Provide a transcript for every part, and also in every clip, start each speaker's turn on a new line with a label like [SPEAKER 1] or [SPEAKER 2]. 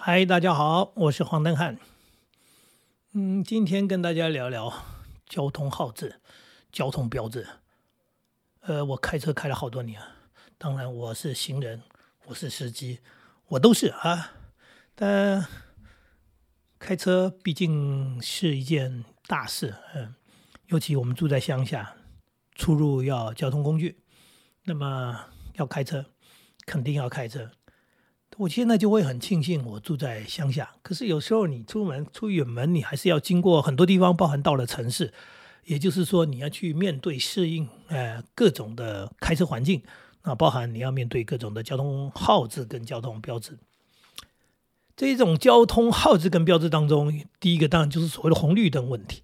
[SPEAKER 1] 嗨，大家好，我是黄登汉。嗯，今天跟大家聊聊交通号志、交通标志。呃，我开车开了好多年，当然我是行人，我是司机，我都是啊。但开车毕竟是一件大事，嗯，尤其我们住在乡下，出入要交通工具，那么要开车，肯定要开车。我现在就会很庆幸我住在乡下，可是有时候你出门出远门，你还是要经过很多地方，包含到了城市，也就是说你要去面对适应，呃，各种的开车环境，那包含你要面对各种的交通号志跟交通标志。这种交通号志跟标志当中，第一个当然就是所谓的红绿灯问题。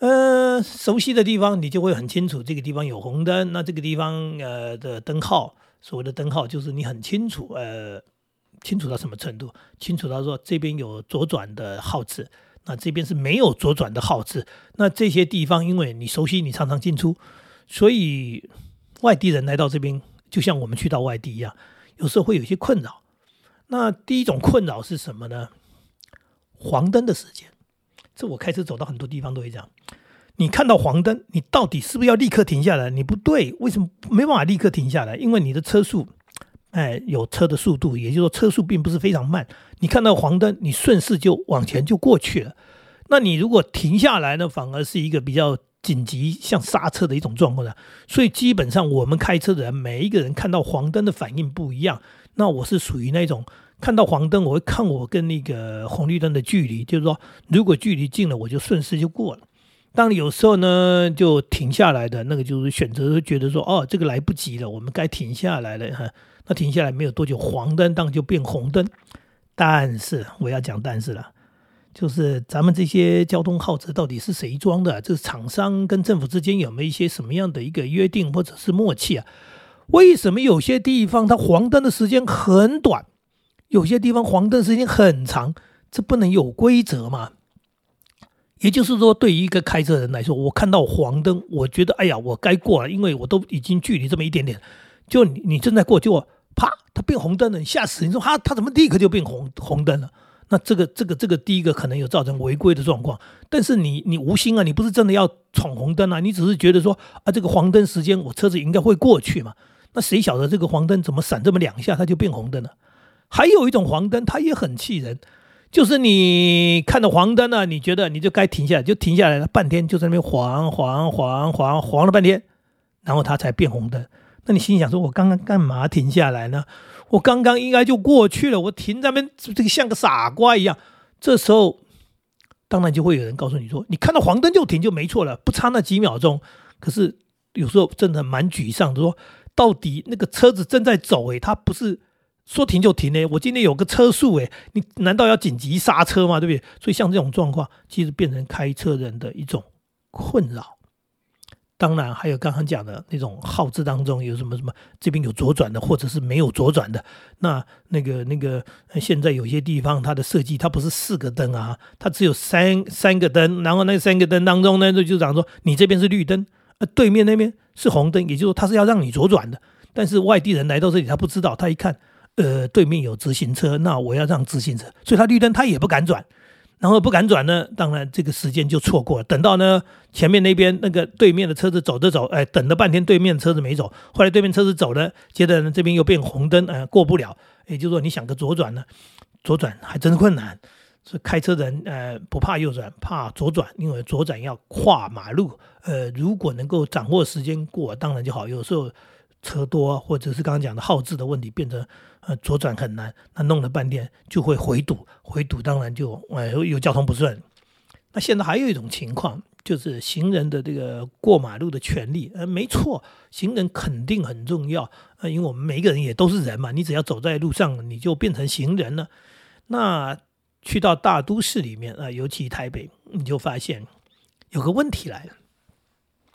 [SPEAKER 1] 呃，熟悉的地方你就会很清楚，这个地方有红灯，那这个地方呃的灯号，所谓的灯号就是你很清楚，呃。清楚到什么程度？清楚到说这边有左转的号志，那这边是没有左转的号志。那这些地方，因为你熟悉，你常常进出，所以外地人来到这边，就像我们去到外地一样，有时候会有一些困扰。那第一种困扰是什么呢？黄灯的时间，这我开车走到很多地方都会这样。你看到黄灯，你到底是不是要立刻停下来？你不对，为什么没办法立刻停下来？因为你的车速。哎，有车的速度，也就是说车速并不是非常慢。你看到黄灯，你顺势就往前就过去了。那你如果停下来呢，反而是一个比较紧急，像刹车的一种状况的。所以基本上我们开车的人，每一个人看到黄灯的反应不一样。那我是属于那种看到黄灯，我会看我跟那个红绿灯的距离，就是说如果距离近了，我就顺势就过了。当有时候呢就停下来的那个，就是选择觉得说，哦，这个来不及了，我们该停下来了哈。那停下来没有多久，黄灯当就变红灯。但是我要讲但是了，就是咱们这些交通号志到底是谁装的？这厂商跟政府之间有没有一些什么样的一个约定或者是默契啊？为什么有些地方它黄灯的时间很短，有些地方黄灯时间很长？这不能有规则吗？也就是说，对于一个开车人来说，我看到黄灯，我觉得哎呀，我该过了，因为我都已经距离这么一点点，就你你正在过就。啪！它变红灯了，你吓死！你说哈它怎么立刻就变红红灯了？那这个这个这个第一个可能有造成违规的状况，但是你你无心啊，你不是真的要闯红灯啊，你只是觉得说啊，这个黄灯时间我车子应该会过去嘛？那谁晓得这个黄灯怎么闪这么两下它就变红灯了？还有一种黄灯，它也很气人，就是你看到黄灯了，你觉得你就该停下来，就停下来了，半天就在那边黄黄黄黄黄了半天，然后它才变红灯。那你心想说：“我刚刚干嘛停下来呢？我刚刚应该就过去了，我停在那边，这个像个傻瓜一样。”这时候，当然就会有人告诉你说：“你看到黄灯就停就没错了，不差那几秒钟。”可是有时候真的蛮沮丧，的，说到底那个车子正在走，诶，他不是说停就停呢？我今天有个车速，诶，你难道要紧急刹车吗？对不对？所以像这种状况，其实变成开车人的一种困扰。当然，还有刚刚讲的那种号志当中有什么什么，这边有左转的，或者是没有左转的。那那个那个，现在有些地方它的设计，它不是四个灯啊，它只有三三个灯。然后那三个灯当中呢，就就讲说你这边是绿灯，呃，对面那边是红灯，也就是说它是要让你左转的。但是外地人来到这里，他不知道，他一看，呃，对面有直行车，那我要让直行车，所以他绿灯他也不敢转。然后不敢转呢，当然这个时间就错过了。等到呢前面那边那个对面的车子走着走，哎，等了半天对面车子没走，后来对面车子走了，接着呢这边又变红灯，哎，过不了。也就是说你想个左转呢，左转还真困难。所以开车人呃不怕右转，怕左转，因为左转要跨马路。呃，如果能够掌握时间过，当然就好。有时候。车多，或者是刚刚讲的耗资的问题，变成呃左转很难，那弄了半天就会回堵，回堵当然就呃有交通不顺。那现在还有一种情况，就是行人的这个过马路的权利，呃，没错，行人肯定很重要，呃，因为我们每一个人也都是人嘛，你只要走在路上，你就变成行人了。那去到大都市里面啊，尤其台北，你就发现有个问题来了，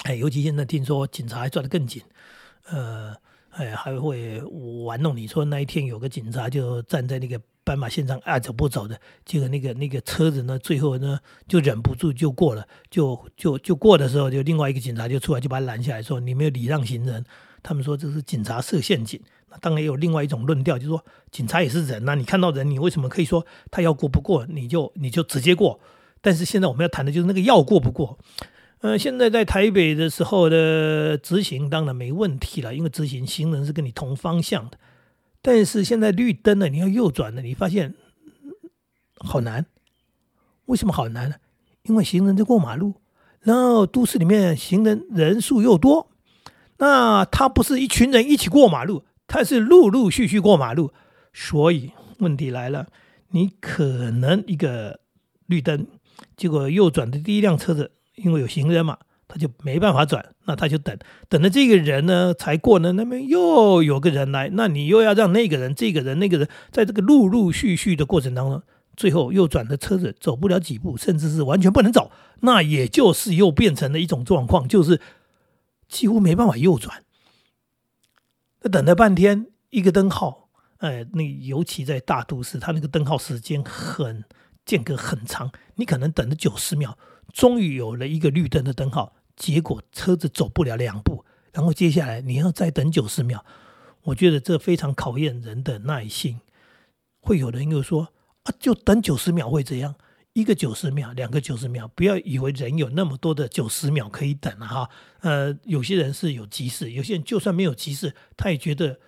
[SPEAKER 1] 哎，尤其现在听说警察还抓得更紧。呃，哎，还会玩弄你说那一天有个警察就站在那个斑马线上爱走不走的，结果那个那个车子呢，最后呢就忍不住就过了，就就就过的时候，就另外一个警察就出来就把他拦下来，说你没有礼让行人。他们说这是警察设陷阱。当然有另外一种论调，就是说警察也是人呐，你看到人，你为什么可以说他要过不过，你就你就直接过？但是现在我们要谈的就是那个要过不过。呃，现在在台北的时候的执行当然没问题了，因为执行行人是跟你同方向的。但是现在绿灯了，你要右转了，你发现好难。为什么好难呢？因为行人在过马路。然后都市里面行人人数又多，那他不是一群人一起过马路，他是陆陆续续过马路，所以问题来了，你可能一个绿灯，结果右转的第一辆车子，因为有行人嘛，他就没办法转，那他就等等着这个人呢才过呢，那边又有个人来，那你又要让那个人、这个人、那个人在这个陆陆续续的过程当中。最后右转的车子走不了几步，甚至是完全不能走，那也就是又变成了一种状况，就是几乎没办法右转。那等了半天，一个灯号，哎，那尤其在大都市，它那个灯号时间很间隔很长，你可能等了九十秒，终于有了一个绿灯的灯号，结果车子走不了两步，然后接下来你要再等九十秒，我觉得这非常考验人的耐心。会有人又说。啊，就等九十秒会怎样，一个九十秒，两个九十秒，不要以为人有那么多的九十秒可以等啊！哈，呃，有些人是有急事，有些人就算没有急事，他也觉得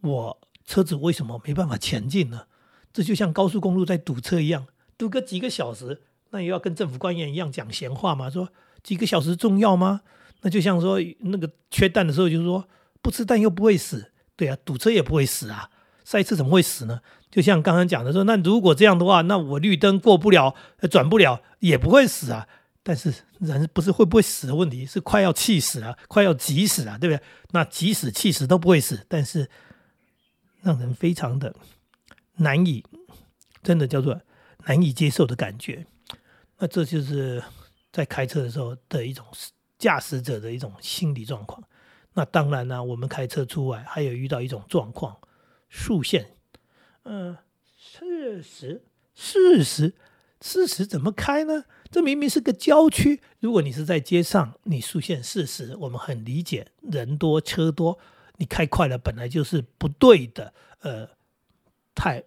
[SPEAKER 1] 我车子为什么没办法前进呢？这就像高速公路在堵车一样，堵个几个小时，那也要跟政府官员一样讲闲话嘛？说几个小时重要吗？那就像说那个缺蛋的时候，就是说不吃蛋又不会死，对啊，堵车也不会死啊，塞车怎么会死呢？就像刚刚讲的说，那如果这样的话，那我绿灯过不了，转不了，也不会死啊。但是人不是会不会死的问题，是快要气死了，快要急死了，对不对？那急死、气死都不会死，但是让人非常的难以，真的叫做难以接受的感觉。那这就是在开车的时候的一种驾驶者的一种心理状况。那当然呢，我们开车出外还有遇到一种状况，竖线。嗯，四十，四十，四十怎么开呢？这明明是个郊区。如果你是在街上，你速限四十，我们很理解，人多车多，你开快了本来就是不对的，呃，太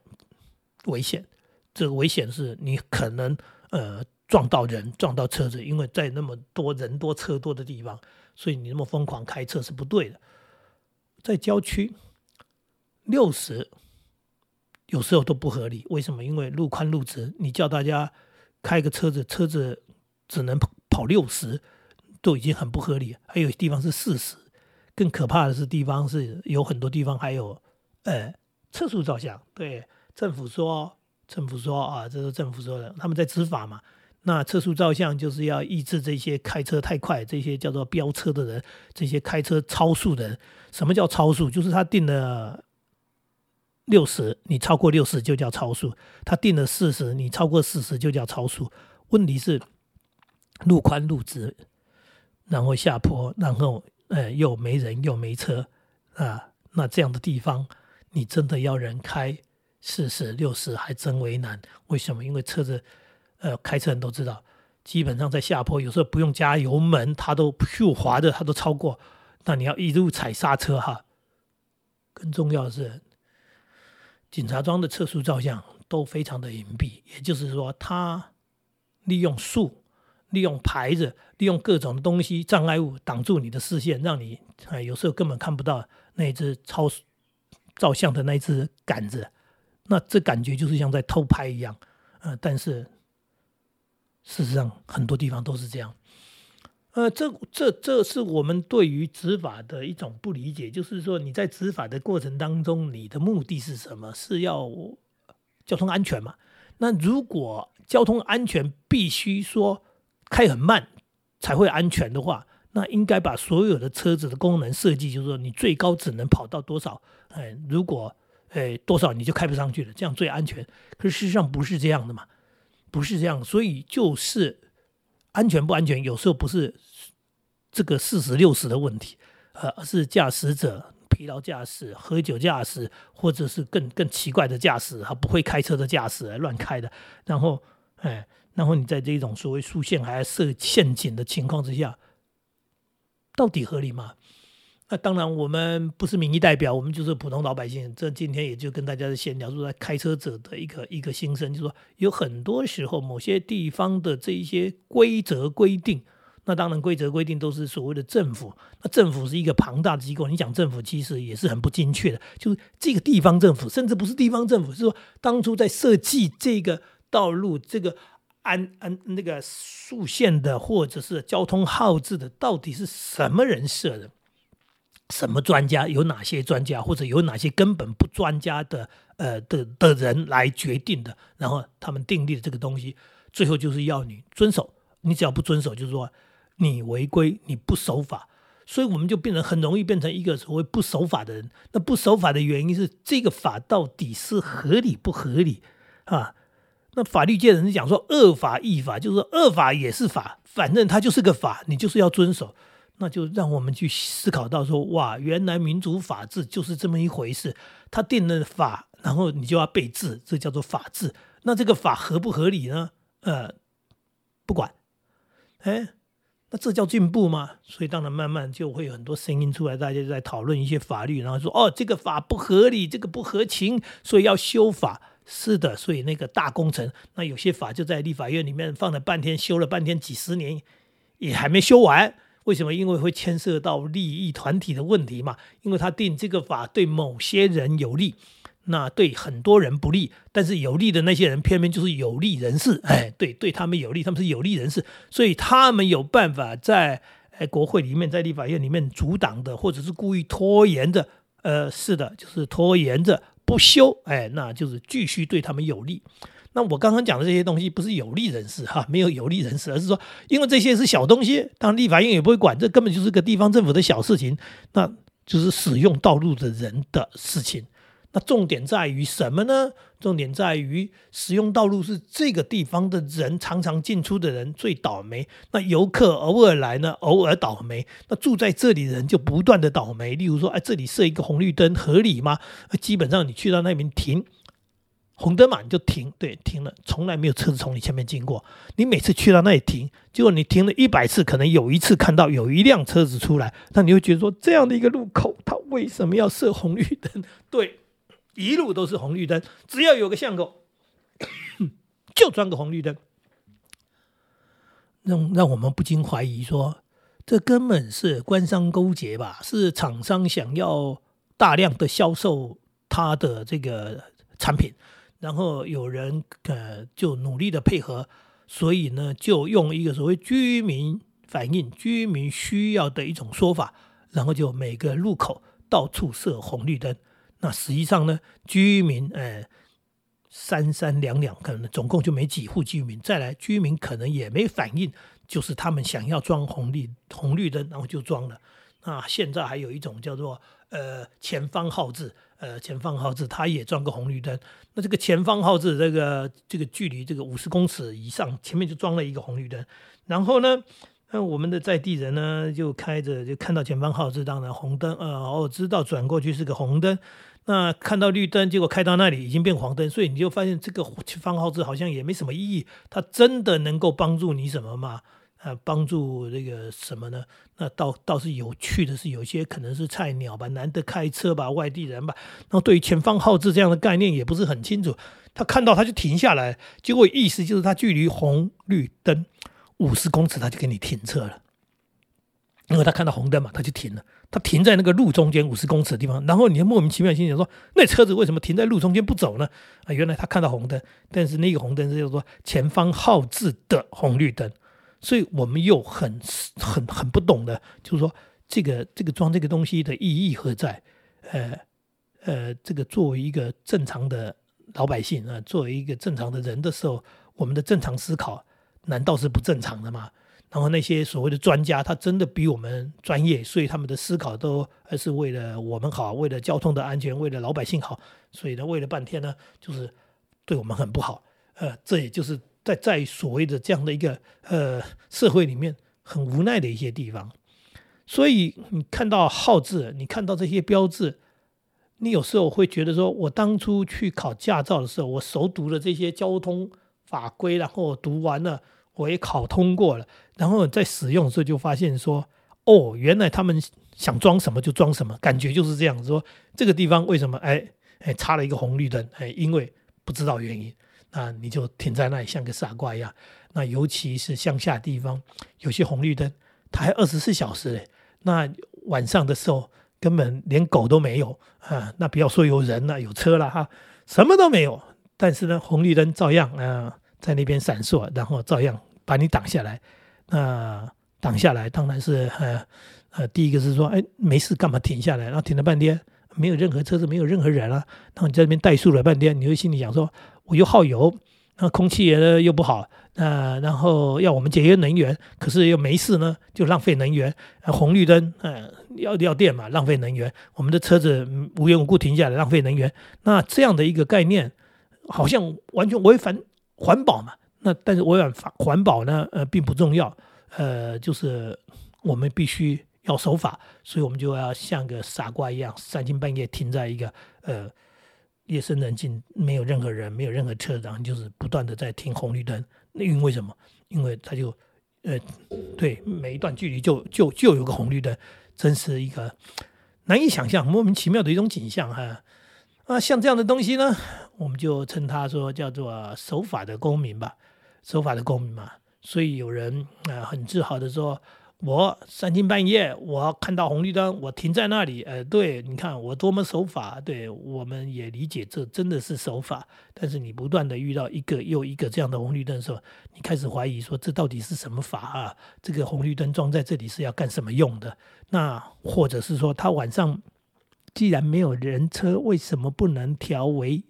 [SPEAKER 1] 危险。这个危险是你可能呃撞到人，撞到车子，因为在那么多人多车多的地方，所以你那么疯狂开车是不对的。在郊区，六十。有时候都不合理，为什么？因为路宽路直，你叫大家开个车子，车子只能跑六十，都已经很不合理。还有地方是四十，更可怕的是地方是有很多地方还有呃测速照相。对，政府说，政府说啊，这是政府说的，他们在执法嘛。那测速照相就是要抑制这些开车太快，这些叫做飙车的人，这些开车超速的人。什么叫超速？就是他定了。六十，你超过六十就叫超速。他定了四十，你超过四十就叫超速。问题是路宽路直，然后下坡，然后呃又没人又没车啊，那这样的地方，你真的要人开四十六十还真为难。为什么？因为车子呃开车人都知道，基本上在下坡，有时候不用加油门，它都咻滑的，它都超过。那你要一路踩刹车哈。更重要的是。警察庄的测速照相都非常的隐蔽，也就是说，他利用树、利用牌子、利用各种东西障碍物挡住你的视线，让你哎有时候根本看不到那只超照相的那只杆子。那这感觉就是像在偷拍一样，呃，但是事实上很多地方都是这样。呃，这这这是我们对于执法的一种不理解，就是说你在执法的过程当中，你的目的是什么？是要交通安全嘛？那如果交通安全必须说开很慢才会安全的话，那应该把所有的车子的功能设计，就是说你最高只能跑到多少？哎，如果哎多少你就开不上去了，这样最安全。可是事实上不是这样的嘛，不是这样，所以就是。安全不安全，有时候不是这个四十六十的问题，呃，而是驾驶者疲劳驾驶、喝酒驾驶，或者是更更奇怪的驾驶，他不会开车的驾驶乱开的。然后，哎，然后你在这种所谓竖线还设陷阱的情况之下，到底合理吗？那当然，我们不是民意代表，我们就是普通老百姓。这今天也就跟大家闲聊，说在开车者的一个一个心声，就是说有很多时候某些地方的这一些规则规定，那当然规则规定都是所谓的政府。那政府是一个庞大的机构，你讲政府其实也是很不精确的，就是这个地方政府，甚至不是地方政府，是说当初在设计这个道路这个。安安那个竖线的或者是交通号志的，到底是什么人设的？什么专家？有哪些专家？或者有哪些根本不专家的呃的的人来决定的？然后他们订立的这个东西，最后就是要你遵守。你只要不遵守，就是说你违规，你不守法。所以我们就变成很容易变成一个所谓不守法的人。那不守法的原因是这个法到底是合理不合理啊？那法律界人讲说恶法亦法，就是说恶法也是法，反正它就是个法，你就是要遵守。那就让我们去思考到说，哇，原来民主法治就是这么一回事。他定了法，然后你就要被治，这叫做法治。那这个法合不合理呢？呃，不管。哎，那这叫进步吗？所以当然慢慢就会有很多声音出来，大家在讨论一些法律，然后说哦，这个法不合理，这个不合情，所以要修法。是的，所以那个大工程，那有些法就在立法院里面放了半天，修了半天，几十年也还没修完。为什么？因为会牵涉到利益团体的问题嘛。因为他定这个法对某些人有利，那对很多人不利。但是有利的那些人偏偏就是有利人士，哎，对，对他们有利，他们是有利人士，所以他们有办法在哎国会里面，在立法院里面阻挡的，或者是故意拖延的。呃，是的，就是拖延着。不修，哎，那就是继续对他们有利。那我刚刚讲的这些东西不是有利人士哈，没有有利人士，而是说，因为这些是小东西，当然立法院也不会管，这根本就是个地方政府的小事情，那就是使用道路的人的事情。那重点在于什么呢？重点在于使用道路是这个地方的人常常进出的人最倒霉。那游客偶尔来呢，偶尔倒霉。那住在这里的人就不断的倒霉。例如说，哎，这里设一个红绿灯合理吗？基本上你去到那边停红灯嘛，你就停，对，停了，从来没有车子从你前面经过。你每次去到那里停，结果你停了一百次，可能有一次看到有一辆车子出来，那你会觉得说，这样的一个路口，它为什么要设红绿灯？对。一路都是红绿灯，只要有个巷口，就装个红绿灯，让让我们不禁怀疑说，这根本是官商勾结吧？是厂商想要大量的销售他的这个产品，然后有人呃就努力的配合，所以呢，就用一个所谓居民反映、居民需要的一种说法，然后就每个路口到处设红绿灯。那实际上呢，居民呃三三两两，可能总共就没几户居民。再来，居民可能也没反应，就是他们想要装红绿红绿灯，然后就装了。那现在还有一种叫做呃前方号志，呃前方号志，它也装个红绿灯。那这个前方号志这个这个距离这个五十公尺以上，前面就装了一个红绿灯。然后呢？那我们的在地人呢，就开着就看到前方号志，当然红灯，呃，哦，知道转过去是个红灯。那看到绿灯，结果开到那里已经变黄灯，所以你就发现这个前方号志好像也没什么意义。它真的能够帮助你什么吗？啊，帮助这个什么呢？那倒倒是有趣的是，有些可能是菜鸟吧，难得开车吧，外地人吧，然后对于前方号志这样的概念也不是很清楚。他看到他就停下来，结果意思就是他距离红绿灯。五十公尺他就给你停车了，因为他看到红灯嘛，他就停了。他停在那个路中间五十公尺的地方，然后你就莫名其妙心想说：那车子为什么停在路中间不走呢？啊，原来他看到红灯，但是那个红灯是叫做前方号志的红绿灯，所以我们又很很很不懂的，就是说这个这个装这个东西的意义何在？呃呃，这个作为一个正常的老百姓啊，作为一个正常的人的时候，我们的正常思考。难道是不正常的吗？然后那些所谓的专家，他真的比我们专业，所以他们的思考都还是为了我们好，为了交通的安全，为了老百姓好。所以呢，为了半天呢，就是对我们很不好。呃，这也就是在在所谓的这样的一个呃社会里面很无奈的一些地方。所以你看到号字，你看到这些标志，你有时候会觉得说，我当初去考驾照的时候，我熟读了这些交通。法规，然后读完了，我也考通过了，然后在使用的时候就发现说，哦，原来他们想装什么就装什么，感觉就是这样。说这个地方为什么哎哎插了一个红绿灯？哎，因为不知道原因，啊你就停在那里像个傻瓜一样。那尤其是乡下地方，有些红绿灯它还二十四小时嘞。那晚上的时候根本连狗都没有啊，那不要说有人了，有车了哈，什么都没有。但是呢，红绿灯照样啊在那边闪烁，然后照样把你挡下来。那挡下来当然是呃呃，第一个是说，哎，没事干嘛停下来？然后停了半天，没有任何车子，没有任何人啊。然后你在那边怠速了半天，你会心里想说，我又耗油，那空气也又不好。那然后要我们节约能源，可是又没事呢，就浪费能源。红绿灯，嗯，要要电嘛，浪费能源。我们的车子无缘无故停下来，浪费能源。那这样的一个概念，好像完全违反环保嘛。那但是违反环保呢，呃，并不重要。呃，就是我们必须要守法，所以我们就要像个傻瓜一样，三更半夜停在一个呃。夜深人静，没有任何人，没有任何车，然后就是不断的在停红绿灯。那因为什么？因为他就，呃，对，每一段距离就就就有个红绿灯，真是一个难以想象、莫名其妙的一种景象哈。啊，像这样的东西呢，我们就称它说叫做守法的公民吧，守法的公民嘛。所以有人啊很自豪的说。我三更半夜，我看到红绿灯，我停在那里。呃，对，你看我多么守法。对，我们也理解这真的是守法。但是你不断的遇到一个又一个这样的红绿灯的时候，你开始怀疑说这到底是什么法啊？这个红绿灯装在这里是要干什么用的？那或者是说，他晚上既然没有人车，为什么不能调为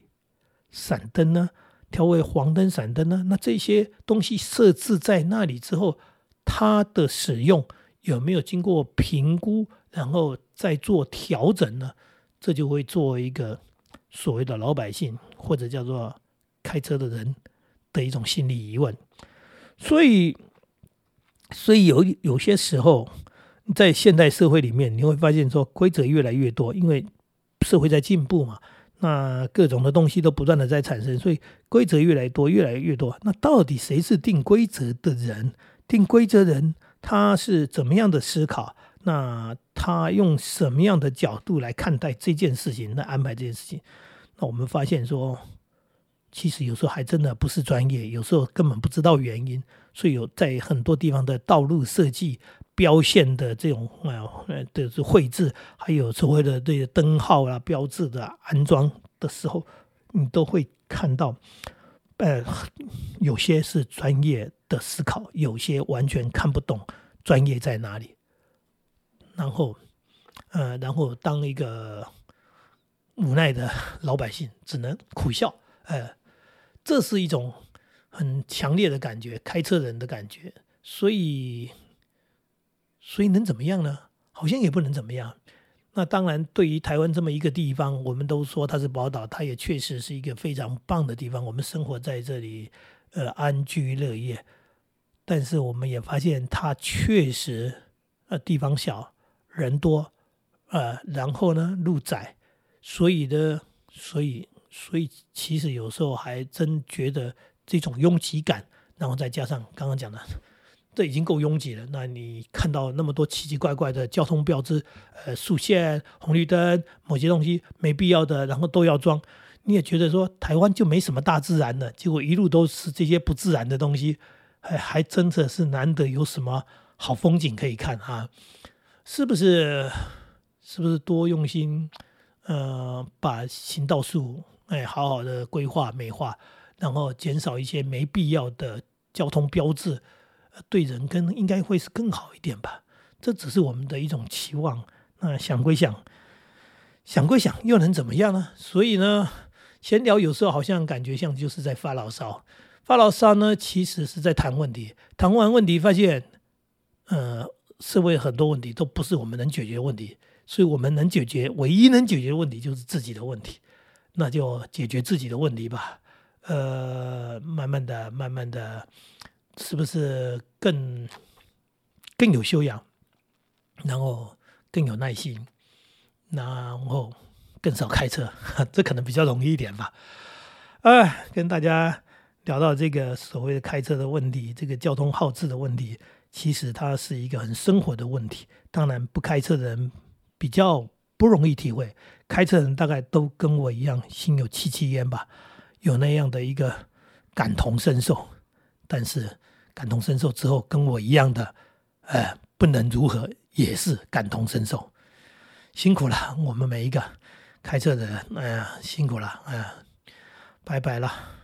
[SPEAKER 1] 闪灯呢？调为黄灯、闪灯呢？那这些东西设置在那里之后。它的使用有没有经过评估，然后再做调整呢？这就会作为一个所谓的老百姓或者叫做开车的人的一种心理疑问。所以，所以有有些时候，在现代社会里面，你会发现说规则越来越多，因为社会在进步嘛，那各种的东西都不断的在产生，所以规则越来越多，越来越多。那到底谁是定规则的人？定规则人他是怎么样的思考？那他用什么样的角度来看待这件事情，来安排这件事情？那我们发现说，其实有时候还真的不是专业，有时候根本不知道原因。所以有在很多地方的道路设计、标线的这种呃，的绘制，还有所谓的这些灯号啊、标志的安装的时候，你都会看到。呃，有些是专业的思考，有些完全看不懂专业在哪里。然后，呃，然后当一个无奈的老百姓，只能苦笑。呃，这是一种很强烈的感觉，开车人的感觉。所以，所以能怎么样呢？好像也不能怎么样。那当然，对于台湾这么一个地方，我们都说它是宝岛，它也确实是一个非常棒的地方。我们生活在这里，呃，安居乐业。但是我们也发现，它确实，呃，地方小，人多，呃，然后呢，路窄，所以呢，所以，所以其实有时候还真觉得这种拥挤感，然后再加上刚刚讲的。这已经够拥挤了。那你看到那么多奇奇怪怪的交通标志，呃，竖线、红绿灯，某些东西没必要的，然后都要装，你也觉得说台湾就没什么大自然的，结果一路都是这些不自然的东西，还还真的是难得有什么好风景可以看啊？是不是？是不是多用心？呃，把行道树哎好好的规划美化，然后减少一些没必要的交通标志。对人跟应该会是更好一点吧，这只是我们的一种期望。那想归想，想归想，又能怎么样呢？所以呢，闲聊有时候好像感觉像就是在发牢骚，发牢骚呢，其实是在谈问题。谈完问题，发现，呃，社会很多问题都不是我们能解决问题，所以我们能解决，唯一能解决的问题就是自己的问题，那就解决自己的问题吧。呃，慢慢的，慢慢的。是不是更更有修养，然后更有耐心，然后更少开车，这可能比较容易一点吧。哎，跟大家聊到这个所谓的开车的问题，这个交通耗资的问题，其实它是一个很生活的问题。当然，不开车的人比较不容易体会，开车人大概都跟我一样心有戚戚焉吧，有那样的一个感同身受。但是感同身受之后，跟我一样的，呃，不能如何，也是感同身受。辛苦了，我们每一个开车的人，哎呀，辛苦了，哎呀，拜拜了。